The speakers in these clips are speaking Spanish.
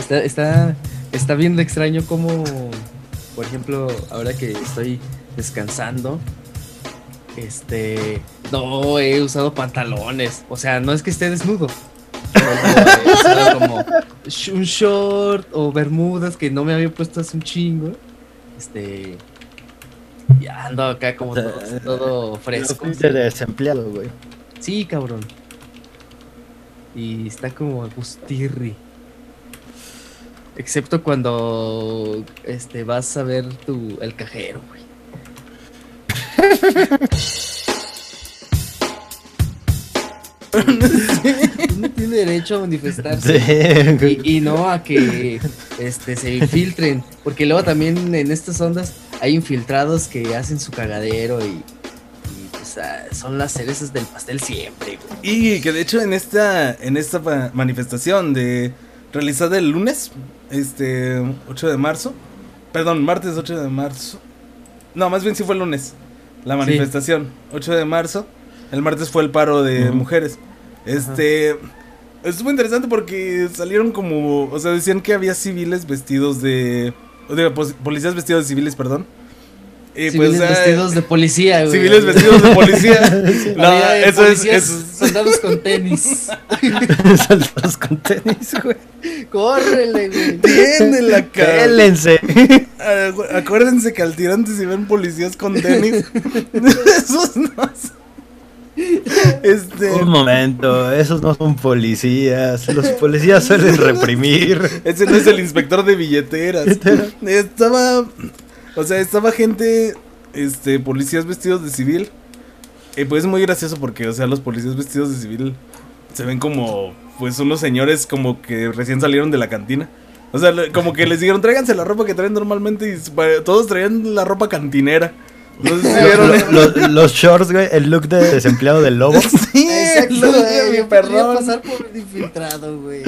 Está, está, está bien extraño como, por ejemplo, ahora que estoy descansando, este, no he usado pantalones. O sea, no es que esté desnudo. He usado como un short o bermudas que no me había puesto hace un chingo. Este, ya ando acá como todo, todo fresco. De desempleado, güey. Sí, cabrón. Y está como Agustirri. Excepto cuando este vas a ver tu el cajero, güey. Uno tiene derecho a manifestarse Sí, y, y no a que este se infiltren, porque luego también en estas ondas hay infiltrados que hacen su cagadero y, y, pues, ah, son las cerezas del pastel siempre, güey. Y que de hecho en esta, en esta manifestación de realizada el lunes, este 8 de marzo, perdón, martes 8 de marzo. No, más bien sí fue el lunes. La manifestación, 8 de marzo. El martes fue el paro de mujeres. Este estuvo interesante porque salieron como, o sea, decían que había civiles vestidos de o de policías vestidos de civiles, perdón. Y Civiles pues, ah, vestidos de policía, güey. civiles vestidos de policía. no, Había eso es, policías, eso es- soldados con tenis. Saltos con tenis, güey. Córrele, güey. Tiéndela, cabrón. Pélense. Ah, güey, Acuérdense que al tirante si ven policías con tenis, esos no son- Este, Un momento, esos no son policías. Los policías suelen reprimir. ese no es el inspector de billeteras. Estaba, o sea, estaba gente, este, policías vestidos de civil. Y pues es muy gracioso porque, o sea, los policías vestidos de civil se ven como, pues, unos señores como que recién salieron de la cantina. O sea, como que les dijeron, tráiganse la ropa que traen normalmente y pa- todos traían la ropa cantinera. No sé si vieron eso. Los, los shorts, güey, el look de desempleado del lobo. Sí, Exacto, güey. perrón. pasar por infiltrado, güey.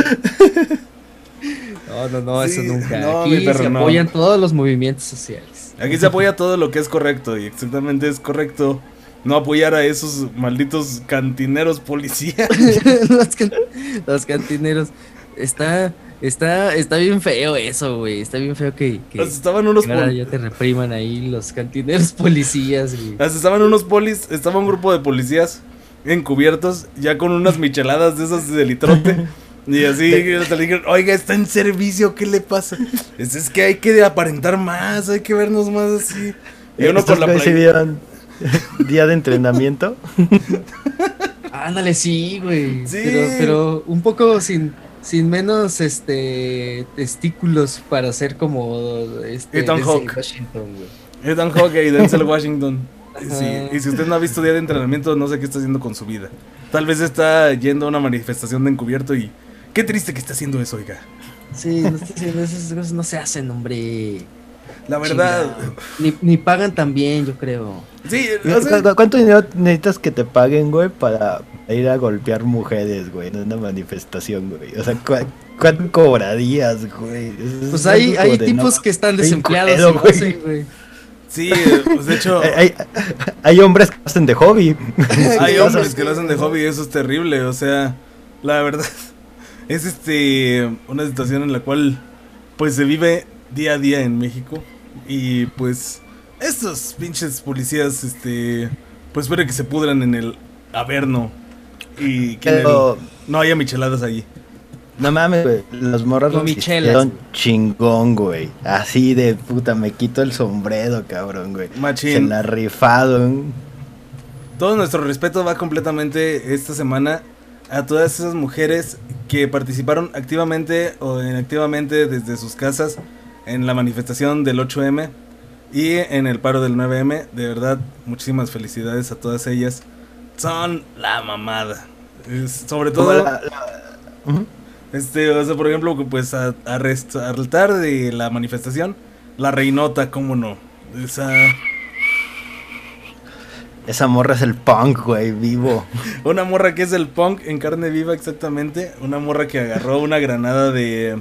No, no, no, eso nunca. no, Aquí mi perro, se no. apoyan todos los movimientos sociales. Aquí se apoya todo lo que es correcto y exactamente es correcto no apoyar a esos malditos cantineros policías. los, can- los cantineros. Está, está, está bien feo eso, güey. Está bien feo que, que, estaban unos que ahora ya te repriman ahí los cantineros policías, güey. hasta estaban unos polis, estaba un grupo de policías encubiertos ya con unas micheladas de esas de litrote. Y así hasta le dijeron, oiga, está en servicio, ¿qué le pasa? Es, es que hay que aparentar más, hay que vernos más así. Y uno con la güeyes sí play- vieron día de entrenamiento. Ándale, sí, güey. Sí. Pero, pero un poco sin, sin menos este testículos para ser como este Ethan Hawke. Washington, güey. Ethan Hawke y Denzel Washington. Sí, y si usted no ha visto día de entrenamiento, no sé qué está haciendo con su vida. Tal vez está yendo a una manifestación de encubierto y qué triste que está haciendo eso, oiga. Sí, no estoy diciendo, esas cosas no se hacen, hombre. La verdad. Ni, ni pagan tan bien, yo creo. Sí, ¿Cu- o sea, cu- ¿Cuánto dinero necesitas que te paguen, güey, para ir a golpear mujeres, güey, en una manifestación, güey? O sea, ¿cu- ¿cuánto cobrarías, güey? Es- Pues es hay, hay tipos no, que están desempleados culero, y lo güey. hacen, güey. sí, pues de hecho, Hay, hay- hombres que lo hacen de hobby. hay hombres que lo hacen de hobby y eso es terrible. O sea, la verdad, es este una situación en la cual pues se vive día a día en México. Y pues, estos pinches policías, este, pues espero que se pudran en el Averno. Y que Pero, no haya micheladas allí. no mames, güey, los morros Con lo michelas, hicieron chingón, güey. Así de puta, me quito el sombrero, cabrón, güey. Se Machín. la rifaron. Todo nuestro respeto va completamente esta semana a todas esas mujeres que participaron activamente o inactivamente desde sus casas en la manifestación del 8M y en el paro del 9M. De verdad, muchísimas felicidades a todas ellas. Son la mamada. Es- sobre todo, la- este, o sea, por ejemplo, pues a, a de la manifestación, la reinota, cómo no. Esa, Esa morra es el punk, güey, vivo. Una morra que es el punk en carne viva exactamente. Una morra que agarró una granada de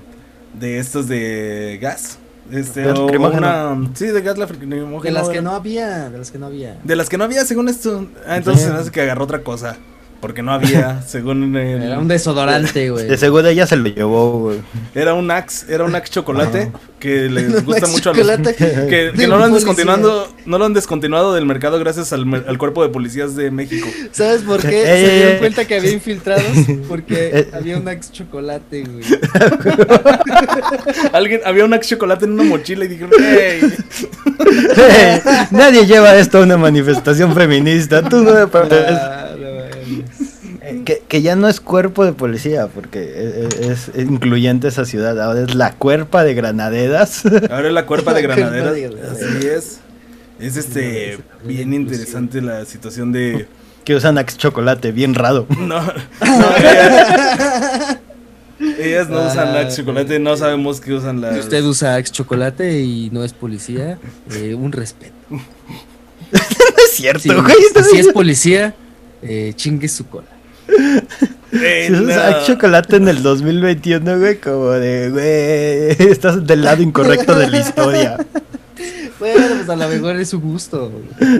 de estos de gas. Este, Gas o una, sí, de gas lacrimógeno. De las que no había, de las que no había. De las que no había, según esto. Ah, entonces se me hace que agarró otra cosa. Porque no había, según el- Era un desodorante, güey. De seguro ella se lo llevó, güey. Era un Axe, era un Axe chocolate que les gusta mucho a los chocolate que, que no lo han policía. descontinuado, no lo han descontinuado del mercado gracias al, cuerpo de policías de México. ¿Sabes por qué? Eh, Se eh, dieron eh. cuenta que había infiltrados porque Eh. había un Axe chocolate, güey. Alguien había un Axe chocolate en una mochila y dijeron, "Hey". Nadie lleva esto a una manifestación feminista. Tú no me pareces. Ah, no mames. Eh, Que, que ya no es cuerpo de policía, porque e- e- es, incluyente esa ciudad. Ahora es la cuerpa de granaderas. Ahora es la cuerpa de granaderas. de granaderas. Así es. Es este bien interesante la situación de que usan Axe chocolate, bien raro. no, no, ellas, ellas no usan Ah, Axe chocolate, no sabemos qué usan Si las usted usa Axe chocolate y no es policía, eh, un respeto. No es cierto, Si, güey. si es policía, eh, chingue su cola. Eh, Si usas no. Chocolate en el 2021, güey, como de, güey, estás del lado incorrecto de la historia. Bueno, pues a lo mejor es su gusto.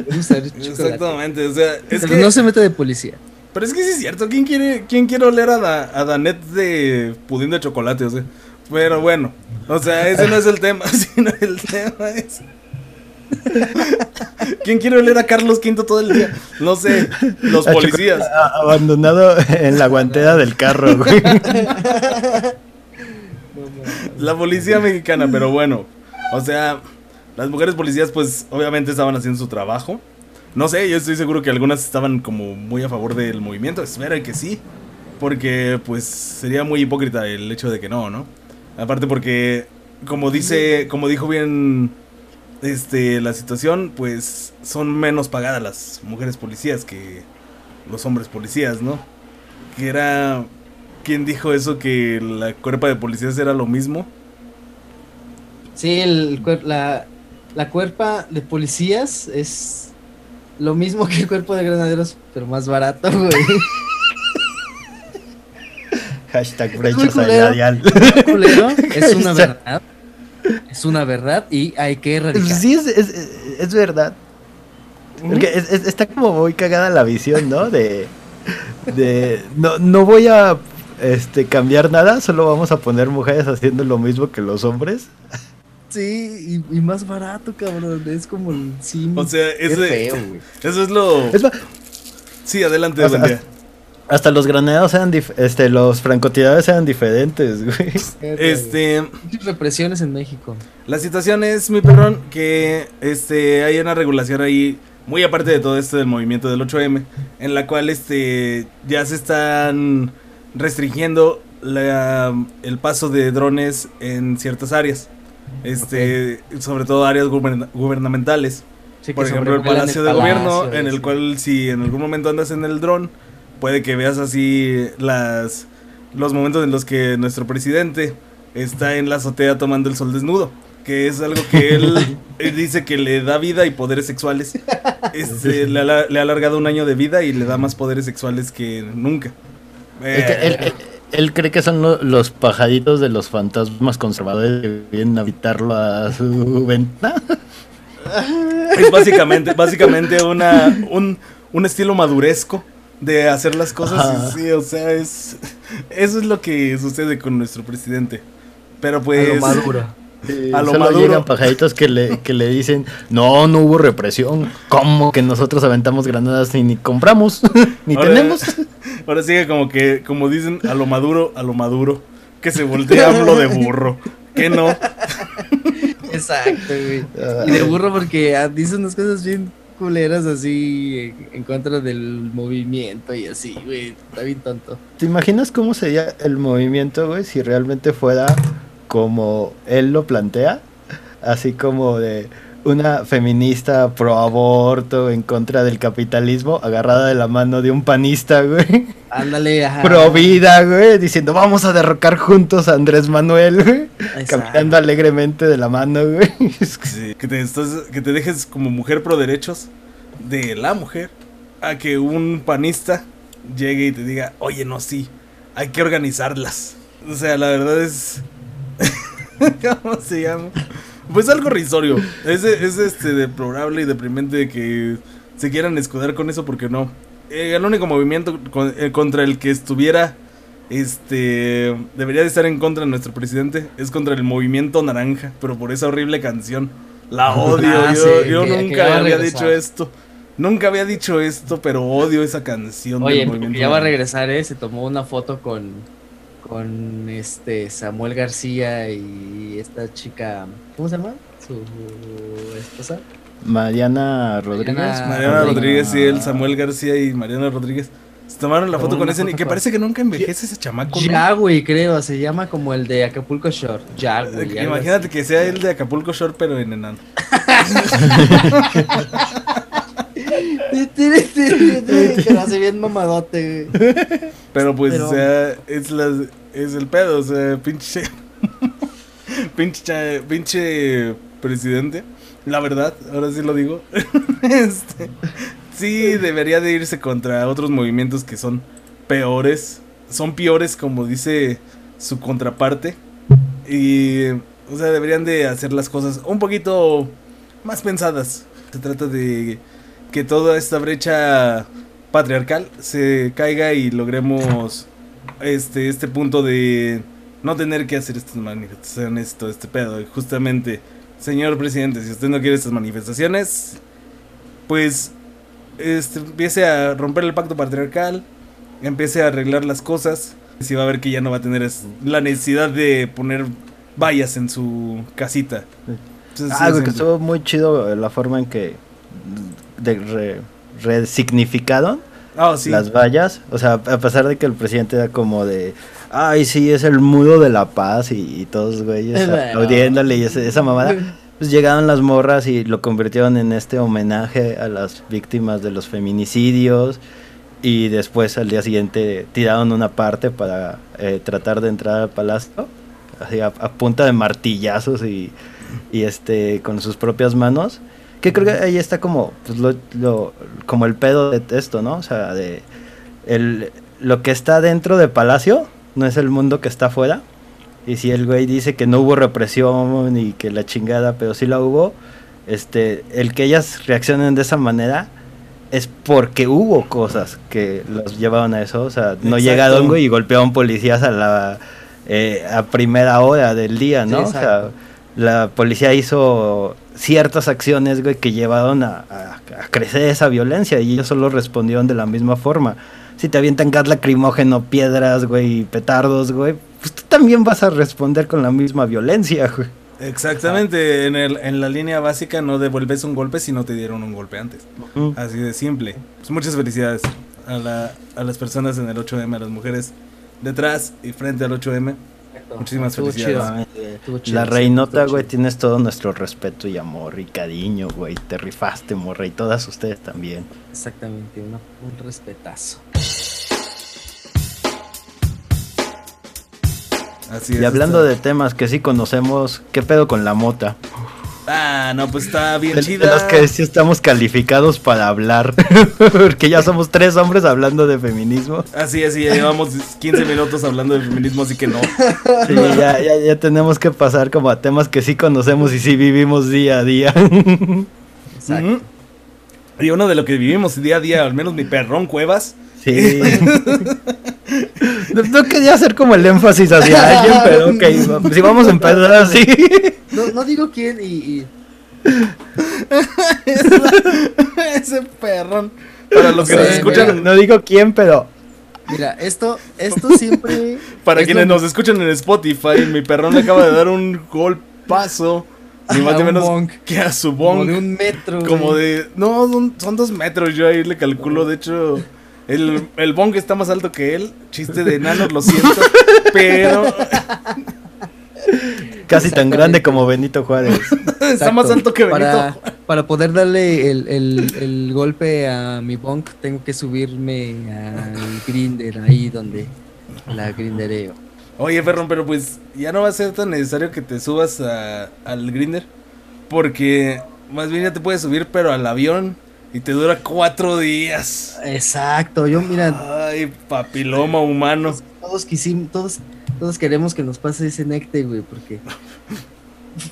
usar chocolate. Exactamente, o sea, es Pero que no se mete de policía. Pero es que sí es cierto, ¿quién quiere, quién quiere oler a, Da- a Danet de pudín de chocolate? O sea, pero bueno, o sea, ese no es el tema, sino el tema es... ¿Quién quiere oler a Carlos V todo el día? No sé, los A policías. Abandonado en la guantera del carro, güey. La policía mexicana, pero bueno, o sea, las mujeres policías pues obviamente estaban haciendo su trabajo. No sé, yo estoy seguro que algunas estaban como muy a favor del movimiento, espero que sí, porque pues sería muy hipócrita el hecho de que no, ¿no? Aparte porque como dice, como dijo bien este la situación, pues son menos pagadas las mujeres policías que los hombres policías, ¿no? Que era ¿Quién dijo eso que la cuerpa de policías era lo mismo? Sí, el, cuer- la, la cuerpa de policías es lo mismo que el cuerpo de granaderos, pero más barato, güey. Hashtag muy brecha salarial. Es una verdad. Es una verdad y hay que erradicar. Sí, es, es, es verdad. Porque es- es- está como muy cagada la visión, ¿no? De, de no, no voy a este, cambiar nada, solo vamos a poner mujeres haciendo lo mismo que los hombres. Sí, y, y más barato, cabrón. Es como el sim. O sea, ese- feo, güey. Eso es lo... Es Sí, adelante, O sea, buen día. Hasta los granaderos eran este, los francotiradores eran diferentes, güey. Este, Muchas represiones en México. la situación es, mi perrón, que este hay una regulación ahí, muy aparte de todo esto del movimiento del 8M, en la cual este ya se están restringiendo la- el paso de drones en ciertas áreas. Este, sobre todo áreas guberna- gubernamentales. Sí, Por ejemplo, el Palacio de palacio, Gobierno, en el sí. cual si en algún momento andas en el dron, puede que veas así las los momentos en los que nuestro presidente está en la azotea tomando el sol desnudo, que es algo que él, él dice que le da vida y poderes sexuales. Este, le, ha, le ha alargado un año de vida y le da más poderes sexuales que nunca. Es que él, él- él cree que son lo- los pajaritos de los fantasmas conservadores que vienen a habitarlo a su ventana. Es básicamente, básicamente una, un, un estilo maduresco de hacer las cosas. Y sí, o sea, es eso es lo que sucede con nuestro presidente. Pero pues A lo maduro. A lo Solo maduro. llegan pajaritos que le, que le dicen, no, no hubo represión. ¿Cómo que nosotros aventamos granadas y ni compramos? ni Ahora- tenemos. ahora sigue como que, como dicen, a lo maduro, a lo maduro, que se voltea hablo de burro. Que no. Exacto, güey. Y de burro porque ah, dice unas cosas bien culeras así en, en contra del movimiento y así, güey. Está bien tonto. ¿Te imaginas cómo sería el movimiento, güey, si realmente fuera como él lo plantea? Así como de una feminista pro aborto en contra del capitalismo, agarrada de la mano de un panista, güey, Ándale, ajá. pro vida, güey, diciendo vamos a derrocar juntos a Andrés Manuel, güey, Exacto. caminando alegremente de la mano, güey. Es que- Sí, que, te estás- que te dejes como mujer pro derechos de la mujer a que un panista llegue y te diga, oye, no, sí, hay que organizarlas. O sea, la verdad es... ¿Cómo se llama? Pues algo risorio. Es, es este deplorable y deprimente que se quieran escudar con eso porque no. eh, el único movimiento con- eh, contra el que estuviera, este, debería de estar en contra de nuestro presidente, es contra el movimiento naranja, pero por esa horrible canción. La odio, Ah, yo, sí, yo que- nunca había dicho esto. Nunca había dicho esto, pero odio esa canción Oye, del movimiento ya va a regresar, ¿eh? Se tomó una foto con, con este Samuel García y esta chica, ¿cómo se llama? Su esposa. Mariana Rodríguez. Mariana Mariana Rodríguez y él, Ah. Samuel García y Mariana Rodríguez. Se tomaron la foto con ese y foto que parece que nunca envejece ese chamaco. Ya, güey, creo, se llama como el de Acapulco Shore. Ya, güey. Imagínate que sea el de Acapulco Shore, pero en enano. Lo hace bien mamadote, güey. Pero pues, Pero- o sea, es, la, es el pedo, o sea, pinche. pinche, pinche presidente. La verdad, ahora sí lo digo. este, sí, debería de irse contra otros movimientos que son peores. Son peores, como dice su contraparte. Y, o sea, deberían de hacer las cosas un poquito más pensadas. Se trata de que toda esta brecha patriarcal se caiga y logremos este, este punto de no tener que hacer estas manifestaciones, todo este pedo. Y justamente, señor presidente, si usted no quiere estas manifestaciones, pues este, empiece a romper el pacto patriarcal, empiece a arreglar las cosas. Si va a ver que ya no va a tener la necesidad de poner vallas en su casita. Entonces, güey, que estuvo muy chido la forma en que de, re- resignificaron Ah, sí. las vallas. O sea, a pesar de que el presidente era como de, ay, sí, es el mudo de la paz y, y todos, güeyes, Bueno. aplaudiéndole y ese- esa mamada. Pues llegaron las morras y lo convirtieron en este homenaje a las víctimas de los feminicidios. Y después al día siguiente tiraron una parte para eh, tratar de entrar al palacio. Así a, a punta de martillazos y, y este con sus propias manos. Que creo que ahí está como, pues, lo, lo- como el pedo de esto, ¿no? O sea, de el, lo que está dentro del palacio no es el mundo que está afuera. Y si el güey dice que no hubo represión y que la chingada, pero sí la hubo, este, el que ellas reaccionen de esa manera es porque hubo cosas que los llevaron a eso. O sea, no Exacto. llegaron, güey, y golpearon policías a la eh, a primera hora del día, ¿no? Sí, o sea. La policía hizo ciertas acciones, güey, que llevaron a, a- a crecer esa violencia y ellos solo respondieron de la misma forma. Si te avientan gas lacrimógeno, piedras, güey, petardos, güey, pues tú también vas a responder con la misma violencia, güey. Exactamente, en, el, en la línea básica no devuelves un golpe si no te dieron un golpe antes. Así de simple. Pues muchas felicidades a, la, a las personas en el 8M, a las mujeres detrás y frente al 8M. Muchísimas Estuvo felicidades. chido. Chido, La reinota, güey, tienes todo nuestro respeto y amor y cariño, güey. Te rifaste, morra, y todas ustedes también. Exactamente, una- un respetazo. Así es. Y hablando está- de temas que sí conocemos, ¿qué pedo con la mota? Ah, no, pues está bien De, de chida. los que sí estamos calificados para hablar. Porque ya somos tres hombres hablando de feminismo. Así es, y ya llevamos 15 minutos hablando de feminismo, así que no. Sí, ya, ya, ya tenemos que pasar como a temas que sí conocemos y sí vivimos día a día. Exacto. Y uno de lo que vivimos día a día, al menos mi perrón Cuevas. Sí. No, no quería hacer como el énfasis hacia alguien, pero ok, si vamos a empezar así. No, no digo quién y, y- Ese perrón. Para los que Sí, nos escuchan, mira. No digo quién, pero mira, esto, esto siempre. para es quienes lo- nos escuchan en Spotify, mi perrón le acaba de dar un golpazo. Ni más ni menos bonk. que a su como bong. de un metro. Como güey. de. No, son, son dos metros. Yo ahí le calculo. De hecho, el, el bong está más alto que él. Chiste de enanos, lo siento. Pero casi tan grande como Benito Juárez. está más alto que Benito. Para, para poder darle el, el- el golpe a mi bonk, tengo que subirme al grinder ahí donde la grindereo. Oye, Ferron, pero pues ya no va a ser tan necesario que te subas a- al grinder. Porque más bien ya te puedes subir, pero al avión. Y te dura cuatro días. Exacto, yo mira, Ay, papiloma humano. Todos quisimos, todos, todos queremos que nos pase ese necte, güey, porque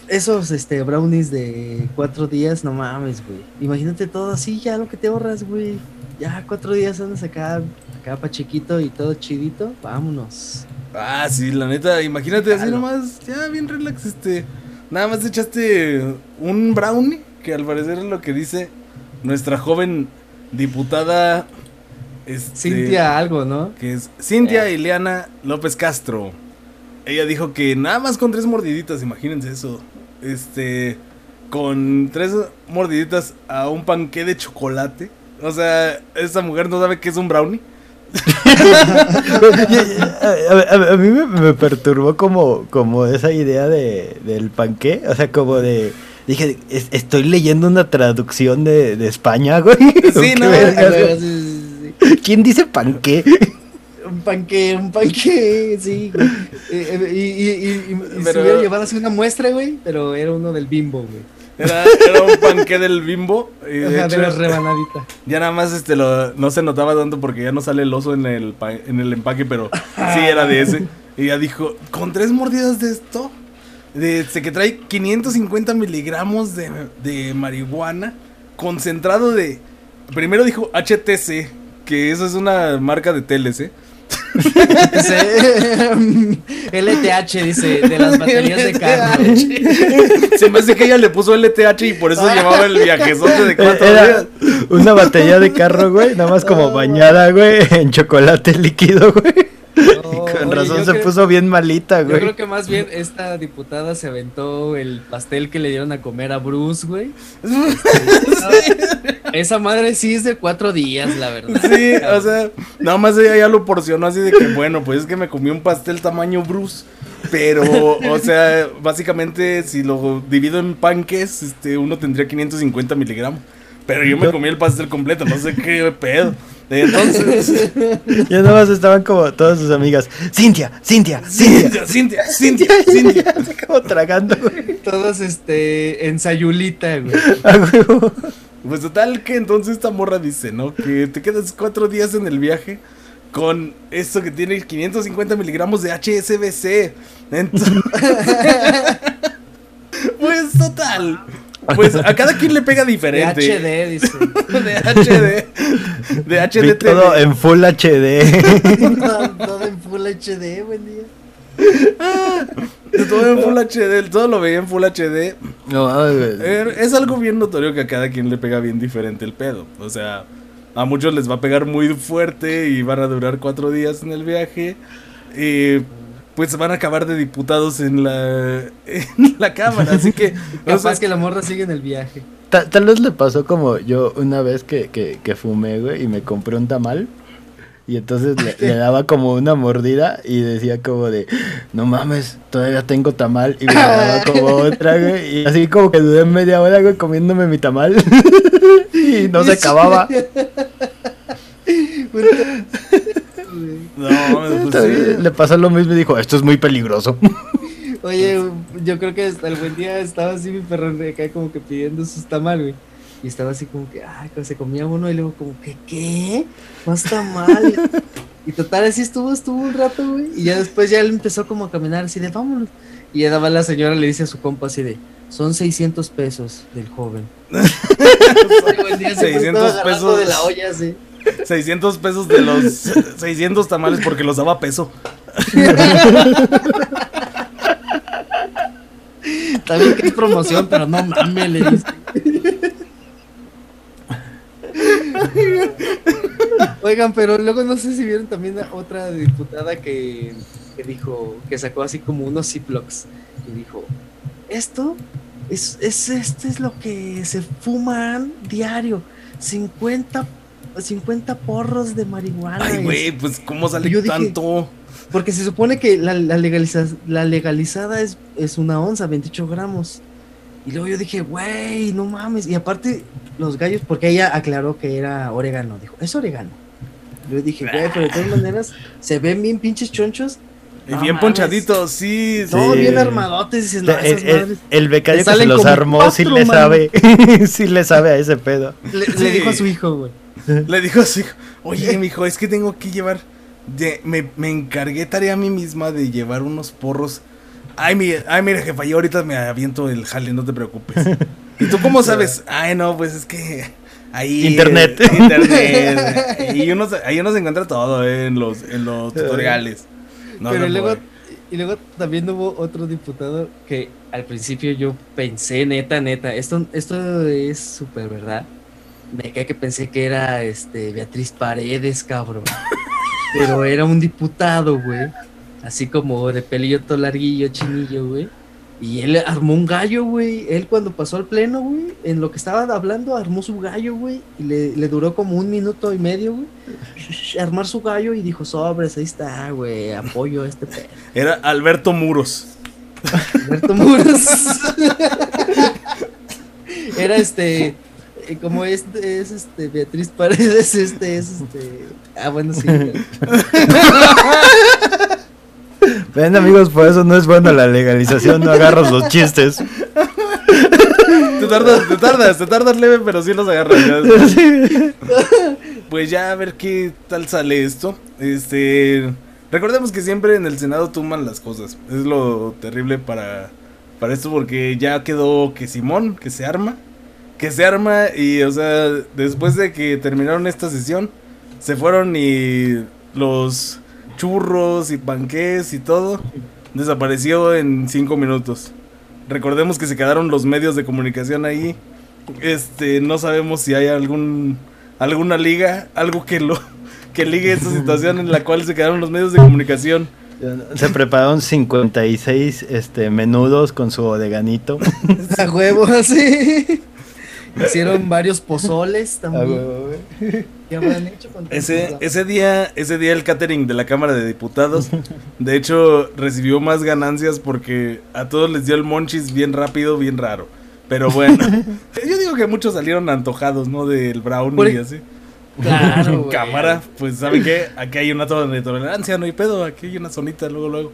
esos este brownies de cuatro días, no mames, güey. Imagínate todo así, ya lo que te ahorras, güey. ya cuatro días andas acá, acá pa' chiquito y todo chidito, vámonos. Ah, sí, la neta, imagínate así nomás, ya bien relax, este. Nada más echaste un brownie, que al parecer es lo que dice nuestra joven diputada. Este, Cintia algo, ¿no? Que es Cintia Eh. Ileana López Castro. Ella dijo que nada más con tres mordiditas, imagínense eso. Este. Con tres mordiditas a un panqué de chocolate. O sea, esa mujer no sabe qué es un brownie. a, a- a mí me, me perturbó como, como esa idea de, del panqué. O sea, como de. Dije, "Es- estoy leyendo una traducción de, de España, güey. ¿O qué no, Sí, güey? sí, sí, sí. ¿Quién dice panqué? Un panque, un panque, sí, güey. Eh, eh, y, y, y, y- y Pero- se hubiera llevado así una muestra, güey, pero era uno del bimbo, güey. Era, era un panqué del bimbo. Y de Ajá, hecho, de la rebanadita. ya nada más este lo, no se notaba tanto porque ya no sale el oso en el, en el empaque, pero sí era de ese. Y ella dijo, con tres mordidas de esto, de, este, que trae 550 miligramos de, de marihuana, concentrado de... Primero dijo HTC, que eso es una marca de teles, ¿eh? Dice, LTH, dice, de las baterías de carro. Se me hace que ella le puso LTH y por eso llevaba el viajezote de cuatro Era días. una batería de carro, güey. Nada más como Oh, bañada, güey, en chocolate líquido, güey. No, Con razón yo se creo- puso bien malita, Yo güey. creo que más bien esta diputada se aventó el pastel que le dieron a comer a Bruce, güey. Esa madre sí es de cuatro días, la verdad. Sí, o sea, nada más ella ya lo porcionó así de que, bueno, pues es que me comí un pastel tamaño Bruce. Pero, o sea, básicamente si lo divido en panques, este, uno tendría 550 miligramos. Pero yo me Yo- comí el pastel completo, no sé qué pedo. Entonces, Ya nada más estaban como todas sus amigas. Cintia, Cintia, Cintia. Cintia, Cintia, Cintia, como tragando, güey. Todos este en sayulita, güey. A huevo. Pues total que entonces esta morra dice, ¿no? Que te quedas cuatro días en el viaje con esto que tiene 550 miligramos de HSBC. Entonces, pues total. Pues a cada quien le pega De diferente. HD, dice. De HD. De Vi HD. todo en Full HD. todo, todo en Full HD, buen día. Todo en Full HD. Todo lo veía en Full HD. No. Eh, Es algo bien notorio que a cada quien le pega bien diferente el pedo. O sea, a muchos les va a pegar muy fuerte y van a durar cuatro días en el viaje. Y pues van a acabar de diputados en la, en la cámara. Así que, o Capaz sea, que la morra sigue en el viaje. Ta- Tal vez le pasó como yo una vez que, que, que fumé, güey, y me compré un tamal. Y entonces le, le daba como una mordida y decía como de, no mames, todavía tengo tamal. Y me daba como otra, güey. Y así como que dudé media hora, güey, comiéndome mi tamal. y no se acababa. No, pues sí. Le pasó lo mismo y dijo, esto es muy peligroso. Oye, yo creo que hasta el buen día estaba así mi perro de acá como que pidiendo sus tamal, güey. Y estaba así como que, ay, se comía uno y luego como que, ¿qué? Más tamal. y total, así estuvo, estuvo un rato, güey. Y ya después ya él empezó como a caminar así de, vámonos. Y ya daba la señora, le dice a su compa así de, son 600 pesos del joven. Ay, buen día, siempre 600 estaba agarrando pesos. de la olla, así. 600 pesos de los 600 tamales porque los daba peso. También que es promoción, pero no mames, le dice. Oigan, pero luego no sé si vieron también a otra diputada que, que dijo, que sacó así como unos Ziplocs y dijo, esto es, es, este es lo que se fuman diario, 50, 50 porros de marihuana. Ay, güey, pues ¿cómo sale Yo dije- tanto? porque se supone que la, la, legaliza- la legalizada es, es una onza, 28 gramos. Y luego yo dije, güey, no mames. Y aparte, los gallos, porque ella aclaró que era orégano. Dijo, es orégano. Yo dije, güey, pero de todas maneras, se ven bien pinches chonchos. Y No bien mames. ponchaditos, sí. No, Sí. bien armadotes. Dices, no, el, el- el becario que se salen los armó sí le sabe. sí le sabe a ese pedo. Le, Sí. le dijo a su hijo, güey. Le dijo así, oye, mijo, es que tengo que llevar. de- me, me encargué tarea a mí misma de llevar unos porros. Ay, mi, ay, mira, jefa, yo ahorita me aviento el jale, no te preocupes. ¿Y tú cómo sabes? Ay, no, pues es que Ahí, Internet. eh, internet. y uno, ahí uno se encuentra todo eh, en los, en los tutoriales. No Pero luego, puede. y luego también hubo otro diputado que al principio yo pensé, neta, neta, esto, esto es súper verdad. Me cae que pensé que era este Beatriz Paredes, cabrón. Pero era un diputado, güey. Así como de pelillo todo larguillo, chinillo, güey. Y él armó un gallo, güey. Él cuando pasó al pleno, güey, en lo que estaban hablando, armó su gallo, güey. Y le, le duró como un minuto y medio, güey. Armar su gallo y dijo, sobres, ahí está, güey. Apoyo a este pedo. Era Alberto Muros. Alberto Muros. Era este. Eh, Como este es este Beatriz Paredes, este es este. Ah, bueno, sí. Ven amigos, por eso no es bueno la legalización, no agarras los chistes. Te tardas, te tardas, te tardas leve, pero sí los agarras. Pues ya a ver qué tal sale esto. Este. Recordemos que siempre en el Senado tumban las cosas. Es lo terrible para, para esto porque ya quedó que Simón, que se arma. Que se arma y, o sea, después de que terminaron esta sesión, se fueron y los churros y panqués y todo desapareció en cinco minutos. Recordemos que se quedaron los medios de comunicación ahí. Este, no sabemos si hay algún alguna liga, algo que lo que ligue esta situación en la cual se quedaron los medios de comunicación. Se prepararon 56 este, menudos con su odeganito. A huevo, así. Hicieron varios pozoles Ah, también. ¿Qué habrán hecho con Ese, ese día, ese día el catering de la Cámara de Diputados, de hecho, recibió más ganancias porque a todos les dio el monchis bien rápido, bien raro. Pero bueno, yo digo que muchos salieron antojados, ¿no? Del brownie Por- y así. Claro, cámara, pues ¿saben qué? Aquí hay una zona de tolerancia, no hay pedo, aquí hay una zonita, luego, luego.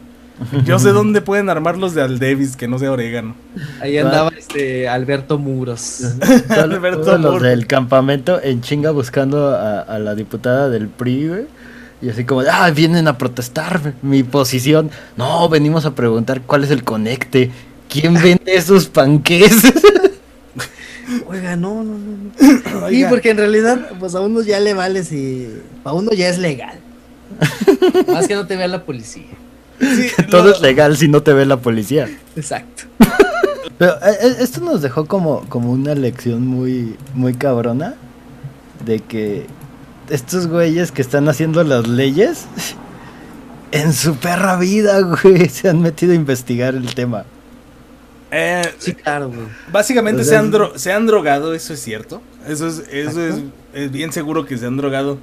Yo sé dónde pueden armarlos de Aldevis, que no sea orégano. Ahí andaba este Alberto Muros. Alberto todos los del campamento en chinga buscando a, a la diputada del PRI, güey. Y así como, ah, vienen a protestar mi posición. No, venimos a preguntar cuál es el conecte. ¿Quién vende esos panques? Oiga, no, no, no. no. Sí, porque en realidad, pues a uno ya le vale si. A uno ya es legal. Más que no te vea la policía. Sí, Todo lo- es legal si no te ve la policía. Exacto. Pero eh, eh, esto nos dejó como, como una lección muy, muy cabrona de que estos güeyes que están haciendo las leyes en su perra vida, güey, se han metido a investigar el tema. Eh, Sí, claro, güey. Básicamente O se, han dro- se han drogado, eso es cierto. Eso es, eso es, es bien seguro que se han drogado.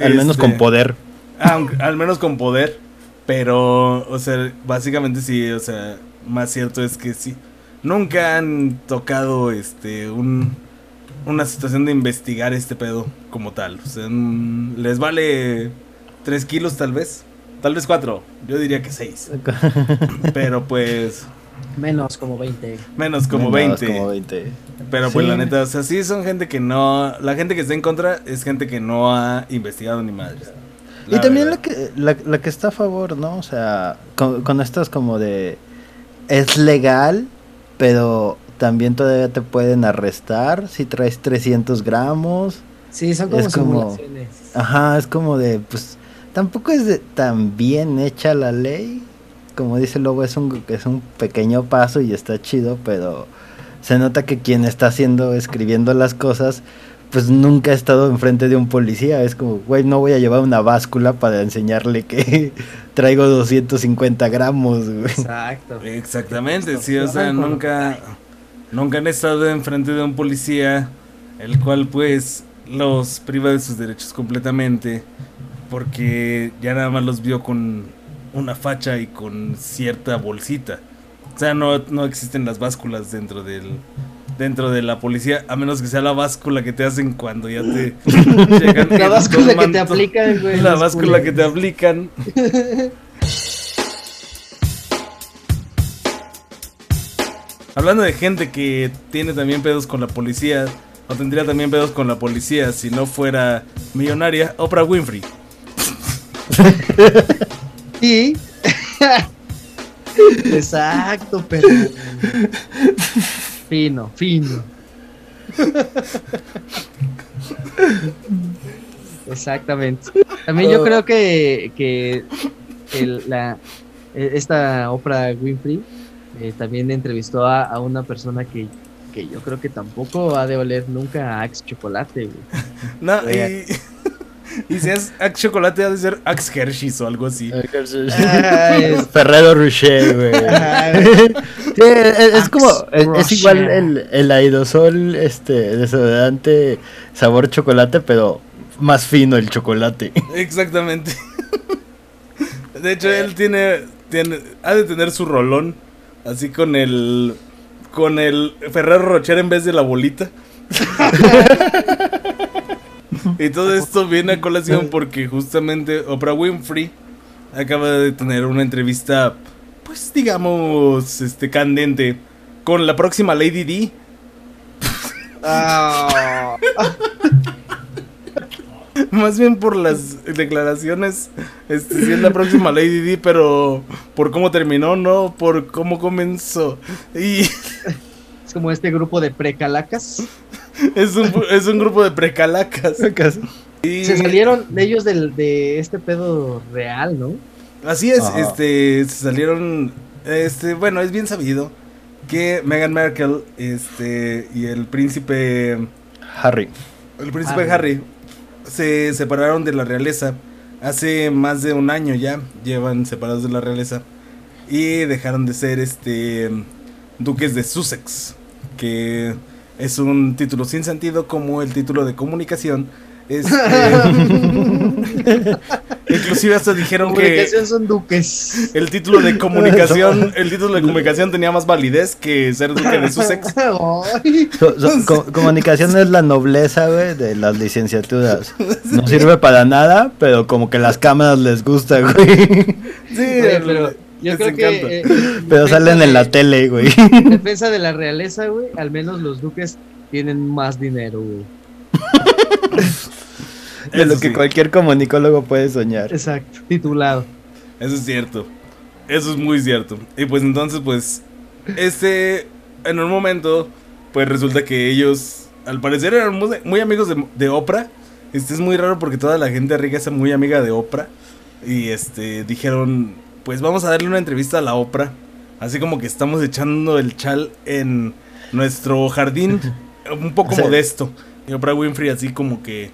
Al menos Este, con poder. aunque- al menos con poder. Pero, o sea, básicamente sí, o sea, más cierto es que sí. Nunca han tocado este un una situación de investigar este pedo como tal. O sea, mm, les vale 3 kilos tal vez. Tal vez 4. Yo diría que 6. Pero pues, Menos como 20. menos como Menos 20. como 20. Pero pues la neta, o sea, sí son gente que no. La gente que está en contra es gente que no ha investigado ni madres. Y también la que, la, la que está a favor, ¿no? O sea, con, con estas como de... Es legal, pero también todavía te pueden arrestar si traes 300 gramos. Sí, son como Es como-. Ajá, es como de, pues, tampoco es de tan bien hecha la ley. Como dice Lobo, es un, es un pequeño paso y está chido, pero se nota que quien está haciendo, escribiendo las cosas, pues nunca ha estado enfrente de un policía. Es como, güey, no voy a llevar una báscula para enseñarle que traigo 250 gramos, güey. Exacto. Exactamente, sí, o sea, nunca. Nunca han estado enfrente de un policía, el cual pues los priva de sus derechos completamente, porque ya nada más los vio con una facha y con cierta bolsita. O sea, no, no existen las básculas dentro del dentro de la policía, a menos que sea la báscula que te hacen cuando ya te llegan La báscula que te aplican, güey. La báscula que te aplican. Hablando de gente que tiene también pedos con la policía, o tendría también pedos con la policía si no fuera millonaria, Oprah Winfrey. Sí. Exacto, pero. Fino, fino. Exactamente. También yo creo que, que el- la, eh, esta Oprah Winfrey eh, también entrevistó a, a una persona que, que yo creo que tampoco ha de oler nunca a Axe Chocolate, güey. No, y, y si es Axe Chocolate, ha de ser Axe Hershey's o algo así. Ah, Ferrero Rocher, güey. Sí, es, es como, es, es igual el, el aerosol, este, desodorante sabor chocolate, pero más fino el chocolate. Exactamente. De hecho, él tiene, tiene. Ha de tener su rolón. Así con el. Con el Ferrero Rocher en vez de la bolita. Y todo esto viene a colación porque justamente Oprah Winfrey acaba de tener una entrevista, pues digamos, este candente con la próxima Lady D. Ah, Más bien por las declaraciones, este, sí es la próxima Lady D, pero por cómo terminó, no por cómo comenzó. Y es como este grupo de precalacas. Es un, es un grupo de precalacas. Y Se salieron de ellos del, de este pedo real, ¿no? Así es, este, se salieron, este, bueno, es bien sabido que Meghan Markle, este, y el príncipe, Harry. el príncipe Harry. Harry, se separaron de la realeza hace más de un año ya, llevan separados de la realeza y dejaron de ser, este, duques de Sussex, que es un título sin sentido como el título de comunicación. Este, inclusive hasta dijeron que Comunicación son duques. el título de comunicación, el título de comunicación tenía más validez que ser duque de Sussex. Ay. So- so- co- comunicación es la nobleza, güey, de las licenciaturas. No sirve para nada, pero como que las cámaras les gusta, güey. Sí, pero yo creo encanta. que. eh, Pero salen en la tele, güey. en defensa de la realeza, güey. Al menos los duques tienen más dinero, güey. De lo que sí, cualquier comunicólogo puede soñar. Exacto. Titulado. Eso es cierto. Eso es muy cierto. Y pues entonces, pues, este, en un momento, pues resulta que ellos, al parecer, eran muy, muy amigos de, de Oprah. Este es muy raro porque toda la gente rica es muy amiga de Oprah. Y este, dijeron, pues vamos a darle una entrevista a la Oprah. Así como que estamos echando el chal en nuestro jardín, un poco Sí. modesto. Y Oprah Winfrey así como que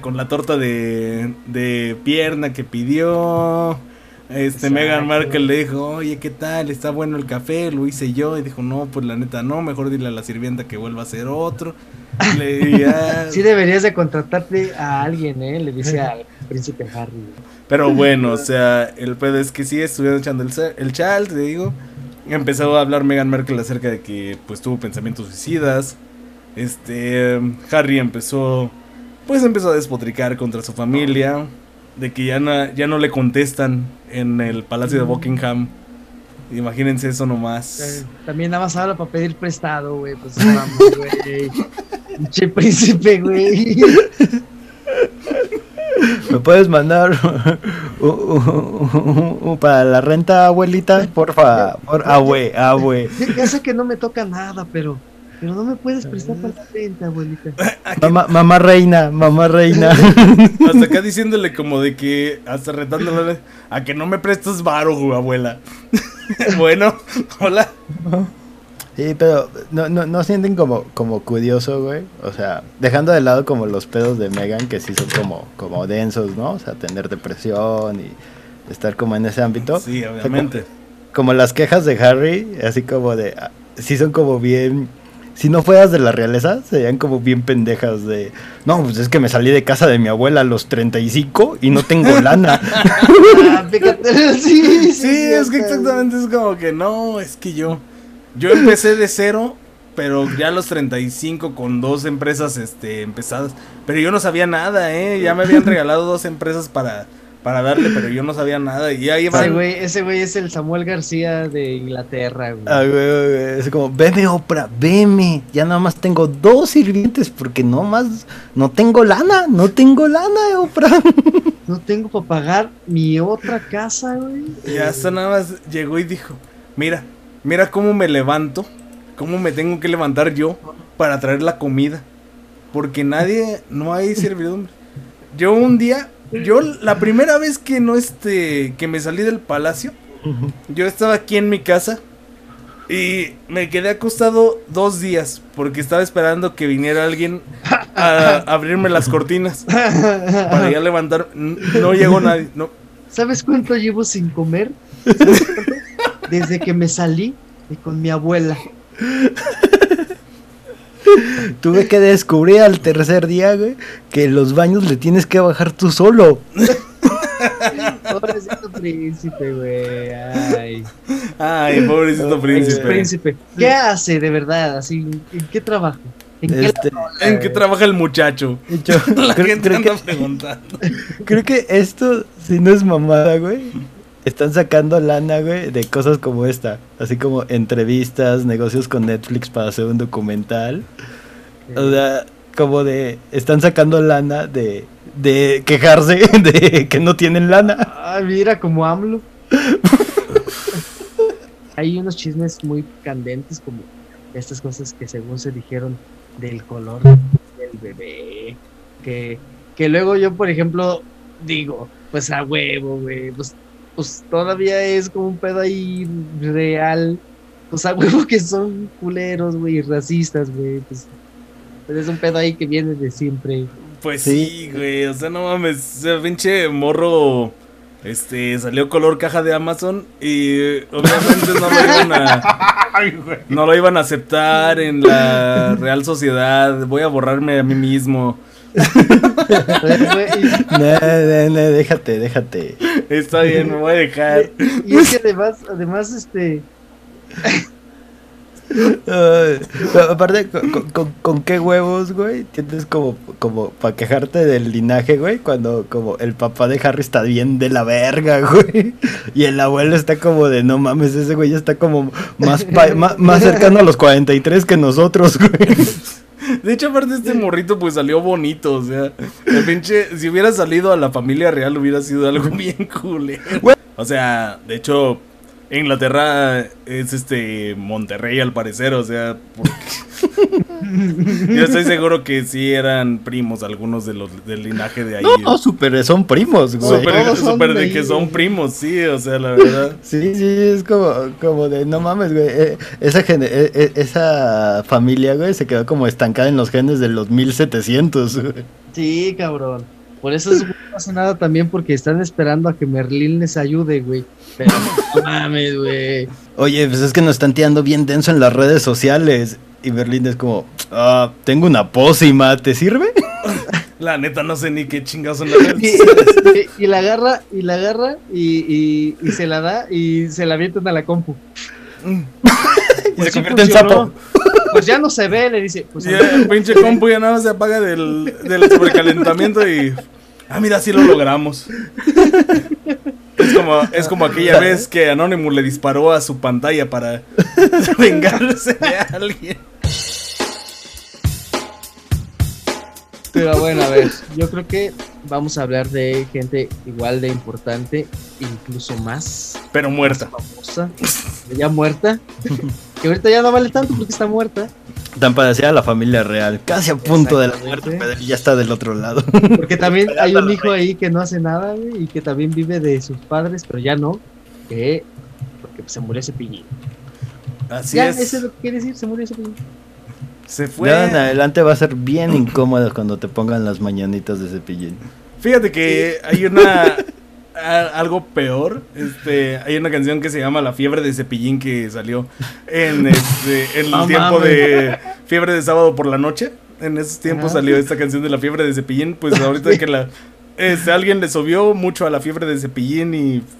con la torta de, de pierna que pidió. Este Exacto. Meghan Markle le dijo, oye, ¿qué tal? ¿Está bueno el café? Lo hice yo. Y dijo, no, pues la neta no, mejor dile a la sirvienta que vuelva a hacer otro. Le ya- Sí deberías de contratarte a alguien, ¿eh? Le dice al príncipe Harry. Pero bueno, o sea, el pedo es que sí estuvieron echando el, el chal, te digo. Empezó a hablar Meghan Markle acerca de que pues tuvo pensamientos suicidas. Este Harry empezó pues empezó a despotricar contra su familia, de que ya no, ya no le contestan en el Palacio de Buckingham. Imagínense eso Eh, nomás. También nada más habla para pedir prestado, güey. Pues vamos, güey. Pinche príncipe, güey. ¿Me puedes mandar para la renta, abuelita? Porfa, por abue, abue. Ya, ya sé que no me toca nada, pero. Pero no me puedes prestar para la renta, abuelita. Mamá, mamá reina, mamá reina. Hasta acá diciéndole como de que hasta retándole a que no me prestes varo, abuela. bueno, hola. Sí, pero no, no, no sienten como, como curioso, güey. O sea, dejando de lado como los pedos de Megan, que sí son como, como densos, ¿no? O sea, tener depresión y estar como en ese ámbito. Sí, obviamente. Como las quejas de Harry, así como de... ah, Sí son como bien... Si no fueras de la realeza, serían como bien pendejas de... No, pues es que me salí de casa de mi abuela a los 35 y no tengo lana. Ah, fíjate, sí, sí. Sí, es que exactamente es como que no, es que yo yo empecé de cero, pero ya a los 35 con dos empresas este empezadas, pero yo no sabía nada, eh, ya me habían regalado dos empresas para para darle, pero yo no sabía nada y ahí Ese güey, ese güey es el Samuel García de Inglaterra, güey. Ah, güey, güey, güey, Es como, veme Oprah, veme. Ya nada más tengo dos sirvientes porque no más, no tengo lana, no tengo lana, Oprah. No tengo para pagar mi otra casa, güey. y hasta nada más llegó y dijo, "Mira, mira cómo me levanto, cómo me tengo que levantar yo para traer la comida." porque nadie, no hay servidumbre. Yo un día, yo la primera vez que no este, que me salí del palacio, yo estaba aquí en mi casa y me quedé acostado dos días porque estaba esperando que viniera alguien a abrirme las cortinas para ya levantar. No llegó nadie. No. ¿Sabes cuánto llevo sin comer? Desde que me salí y con mi abuela. Tuve que descubrir al tercer día, güey, que los baños le tienes que bajar tú solo. Pobrecito príncipe, güey. Ay. Ay, pobrecito príncipe. príncipe. ¿Qué hace de verdad? Así, ¿En qué trabaja? ¿En qué, este, ¿En qué trabaja el muchacho? Yo, La creo, gente creo anda que, preguntando. Creo que esto, si no es mamada, güey, están sacando lana, güey, de cosas como esta. Así como entrevistas, negocios con Netflix para hacer un documental. O sea, como de. Están sacando lana de. De quejarse de que no tienen lana. Ah, mira, como AMLO. Hay unos chismes muy candentes, como estas cosas que según se dijeron del color del bebé. Que, que luego yo, por ejemplo, digo, pues a huevo, güey. Pues pues todavía es como un pedo ahí real. O sea, huevo que son culeros, güey, racistas, güey. Pues, pues, es un pedo ahí que viene de siempre. Pues sí, güey, o sea, no mames, ese pinche morro, este, salió color caja de Amazon y obviamente no lo iban a, no lo iban a aceptar en la Real Sociedad, voy a borrarme a mí mismo no, no, déjate, déjate. Está bien, me voy a dejar. Y es que además, además, este. aparte, con, qué huevos, güey? Tienes como, como para quejarte del linaje, güey, cuando como el papá de Harry está bien de la verga, güey. Y el abuelo está como de, no mames, ese güey está como más, más, más cercano a los 43 que nosotros, güey. De hecho, aparte este morrito pues salió bonito, o sea, el pinche, si hubiera salido a la familia real hubiera sido algo bien cool. O sea, de hecho, Inglaterra es este Monterrey al parecer, o sea, yo estoy seguro que sí eran primos algunos de los del linaje de ahí. No, no super, son primos, güey. Super, de, que son primos, sí, o sea, la verdad. Sí, sí, es como, como de, no mames, güey, eh, esa, eh, eh, esa familia, güey, se quedó como estancada en los genes de los 1700, güey. Sí, cabrón. Por eso no pasa nada también porque están esperando a que Merlín les ayude, güey. Pero no mames, güey. Oye, pues es que nos están tirando bien denso en las redes sociales. Y Merlín es como, ah, tengo una pócima, ¿te sirve? La neta no sé ni qué chingados son las redes y, y, la agarra, y la agarra, y, y, se la da, y se la avientan a la compu. y se convierte en sapo. Pues ya no se ve, le dice. Pues, el pinche compu ya nada se apaga del, del sobrecalentamiento y. Ah, mira, sí lo logramos. Es como, es como aquella vez que Anonymous le disparó a su pantalla para vengarse de alguien. Pero bueno, a ver, yo creo que vamos a hablar de gente igual de importante, incluso más. Pero muerta. famosa, ya muerta. Que ahorita ya no vale tanto porque está muerta. Tan parecida a la familia real, casi a punto de la muerte, pero ya está del otro lado. Porque también hay un hijo ahí que no hace nada, y que también vive de sus padres, pero ya no, que porque se murió ese piñín. Así es. Eso es lo que quiere decir, se murió ese piñín. Se fue. en adelante va a ser bien incómodo cuando te pongan las mañanitas de cepillín. Fíjate que hay una algo peor. Este, hay una canción que se llama La fiebre de cepillín que salió en este en el tiempo de fiebre de sábado por la noche. En esos tiempos salió esta canción de La fiebre de cepillín, pues ahorita que la este, alguien le subió mucho a la fiebre de cepillín y.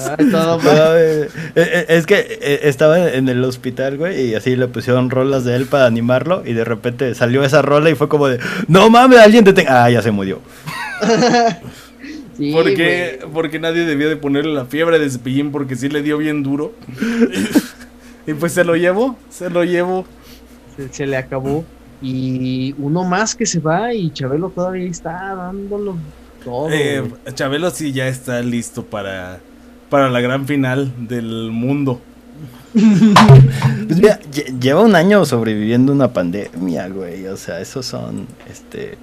Eh, eh, es que eh, estaba en el hospital, güey, y así le pusieron rolas de él para animarlo. Y de repente salió esa rola y fue como de: No mames, alguien te tenga. Ah, ya se murió. Porque, porque nadie debió de ponerle la fiebre de cepillín porque sí le dio bien duro. y pues se lo llevó, se lo llevó. se le acabó. Y uno más que se va y Chabelo todavía está dándolo eh, Chabelo sí ya está listo para, para la gran final del mundo. Pues mira, lle- lleva un año sobreviviendo una pandemia, güey. O sea, esos son, este,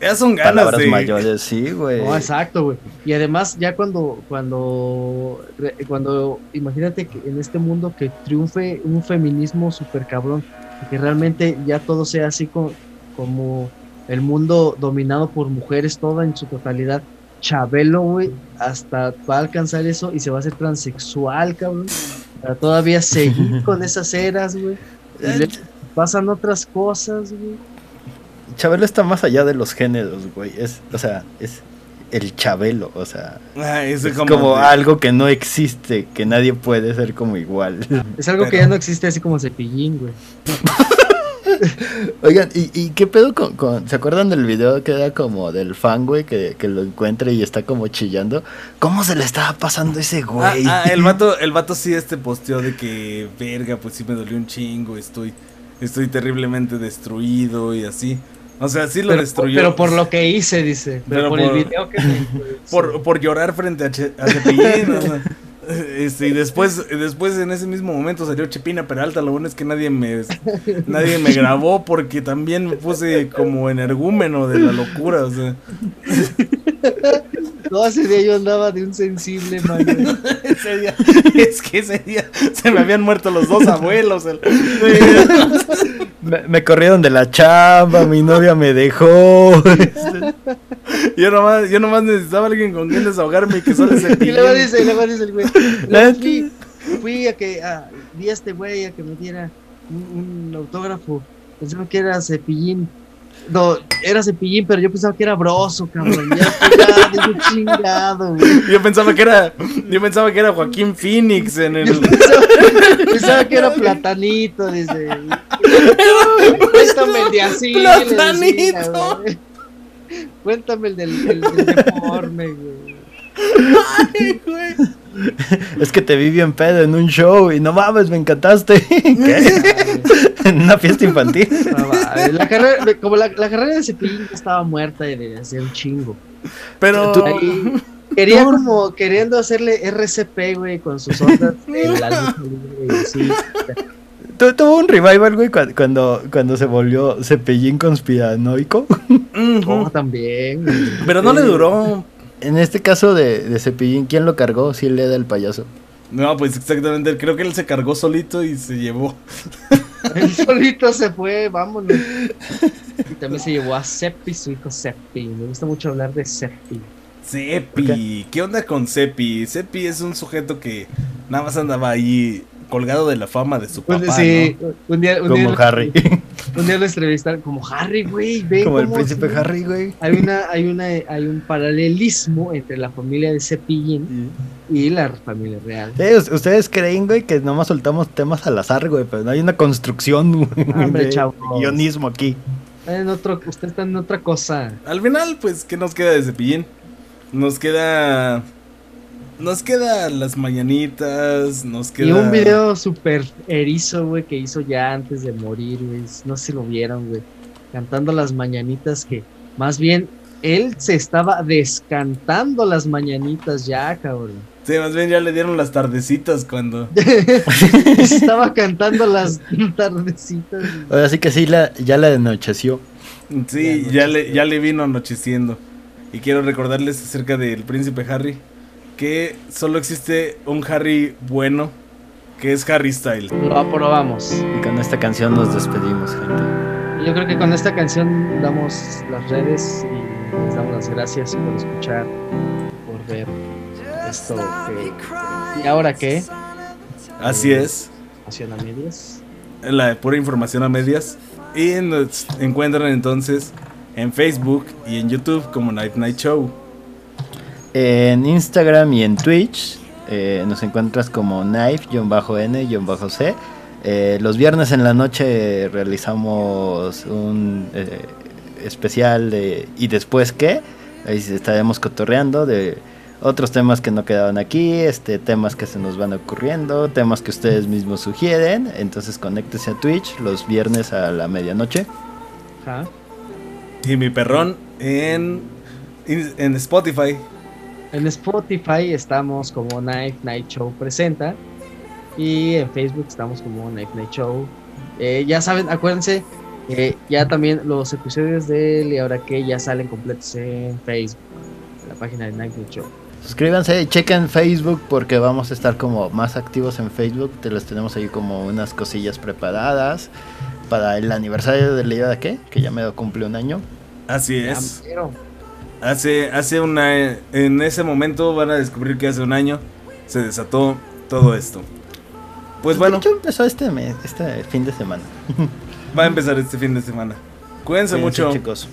Ya son ganas palabras de. mayores, sí, güey. No, exacto, güey. Y además, ya cuando, cuando, cuando, imagínate que en este mundo que triunfe un feminismo súper cabrón, y que realmente ya todo sea así co- como el mundo dominado por mujeres, toda en su totalidad. Chabelo, güey, hasta va a alcanzar eso y se va a hacer transexual, cabrón. Para todavía seguir con esas eras, güey. Y le pasan otras cosas, güey. Chabelo está más allá de los géneros, güey. Es, o sea, es el Chabelo, o sea, Ah, es como, como de- algo que no existe, que nadie puede ser como igual. Es algo que ya no existe así como cepillín, güey. Oigan, ¿y, y qué pedo con, con- ¿Se acuerdan del video que era como del fan, güey, que, que lo encuentra y está como chillando? ¿Cómo se le estaba pasando a ese Ah, güey? ah, el vato, el vato sí este posteó de que verga, pues sí me dolió un chingo, estoy, estoy terriblemente destruido y así. O sea, sí lo Pero, destruyó. pero por lo que hice, dice. Pero, Pero por, por- el video que me- por, por llorar frente a, Che- a Cepillín. o sea, este, y después, después en ese mismo momento salió Chepina Peralta. Lo bueno es que nadie me, nadie me grabó porque también me puse como energúmeno de la locura. O sea, No, ese día yo andaba de un sensible, man. ese día, es que ese día se me habían muerto los dos abuelos. el- Me, me corrieron de la chamba, mi novia me dejó. yo, nomás, yo nomás necesitaba alguien con quien desahogarme y que solo ese Y luego dice, y luego dice el güey. La- "No, Fui, fui a que, a, vi a este güey a que me diera un, un autógrafo. Pensaba que era cepillín. No, era cepillín, pero yo pensaba que era broso, cabrón. Ya, ya, dije, chingado, güey. Yo pensaba que era, yo pensaba que era Joaquín Phoenix en el. Yo pensaba, pensaba que era platanito, dice. Cuéntame el de así. decía, Platanito. Cuéntame el del, el del deforme, güey. Ay, güey. es que te vi bien pedo en un show y no mames, me encantaste. ¿Qué? en una fiesta infantil. No, La carrera, como la, la carrera de Cepillín ya estaba muerta y de hacer un chingo. Pero. Ahí quería como queriendo hacerle RCP, güey, con sus ondas de la. Tu- Tuvo un revival, güey, cua- cuando, cuando se volvió cepillín conspiranoico. Ujú. Oh, también. güey. Pero no le duró. En este caso de, de cepillín, ¿quién lo cargó? Sí, le da el payaso. No, pues exactamente. Creo que él se cargó solito y se llevó. Él solito se fue, vámonos. Y también se llevó a Seppi, su hijo Seppi. Me gusta mucho hablar de Seppi. Sepi. ¿Qué onda con Sepi? Sepi es un sujeto que nada más andaba ahí colgado de la fama de su Un- papá. sí, un día, un Como día, Harry. Un día lo entrevistaron como Harry, güey. Como el príncipe sí. Harry, güey. Hay una, hay una, hay un paralelismo entre la familia de Cepillín y la familia real. Sí, ustedes creen, güey, que nomás soltamos temas al azar, güey, pero no hay una construcción güey, Hombre, de chavos. guionismo aquí. En otro, usted está en otra cosa. Al final, pues, ¿qué nos queda de Cepillín? Nos queda. Nos queda las mañanitas, nos queda. Y un video súper erizo, güey, que hizo ya antes de morir, güey. No si lo vieron, güey. Cantando las mañanitas que, más bien, él se estaba descantando las mañanitas ya, cabrón. Sí, más bien ya le dieron las tardecitas cuando. estaba cantando las tardecitas. Ahora sí que sí, la, ya la anocheció. Sí, Ya le, ya le vino anocheciendo. Y quiero recordarles acerca del príncipe Harry. Que solo existe un Harry bueno. Que es Harry Styles. Lo aprobamos. Y con esta canción nos despedimos, gente. Yo creo que con esta canción damos las redes y les damos las gracias por escuchar, por ver esto que... ¿Y ahora qué? Así es. Pasión a medias. La pura información a medias. Y nos encuentran entonces en Facebook y en YouTube como Night Night Show. En Instagram y en Twitch eh, nos encuentras como knife-n-c. Eh, los viernes en la noche realizamos un eh, especial de ¿Y después qué? Ahí estaremos cotorreando de otros temas que no quedaban aquí, este, temas que se nos van ocurriendo, temas que ustedes mismos sugieren. Entonces conéctese a Twitch los viernes a la medianoche. Ajá. Mi perrón en, en Spotify. En Spotify estamos como Night Night Show presenta Y en Facebook estamos como Night Night Show. Eh, ya saben, acuérdense, eh, ya también los episodios de él y ahora que ya salen completos en Facebook, en la página de Night Night Show. Suscríbanse, chequen Facebook porque vamos a estar como más activos en Facebook. Te les tenemos ahí como unas cosillas preparadas para el aniversario de Leida de qué, que ya me cumple un año. Así es. Hace, hace una. En ese momento van a descubrir que hace un año se desató todo esto. Pues De bueno, hecho, empezó este mes, este fin de semana. va a empezar este fin de semana. Cuídense Cuídense, mucho. chicos.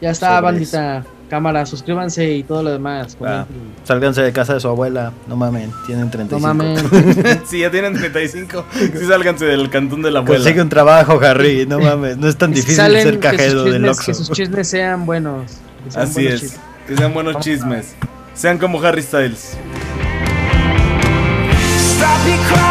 Ya está, bandita. Cámara, suscríbanse y todo lo demás. Comenten. Sálganse de casa de su abuela, no mamen, tienen 35. No mames. si ya tienen 35, sí sálganse del cantón de la abuela. Consigue un trabajo, Harry, no mames, no es tan difícil salen, ser cajero del chismes- Que sus Oxxo. chismes sean buenos. que sean Así buenos es. chismes. Que sean buenos chismes. Sean como Harry Styles. Stop.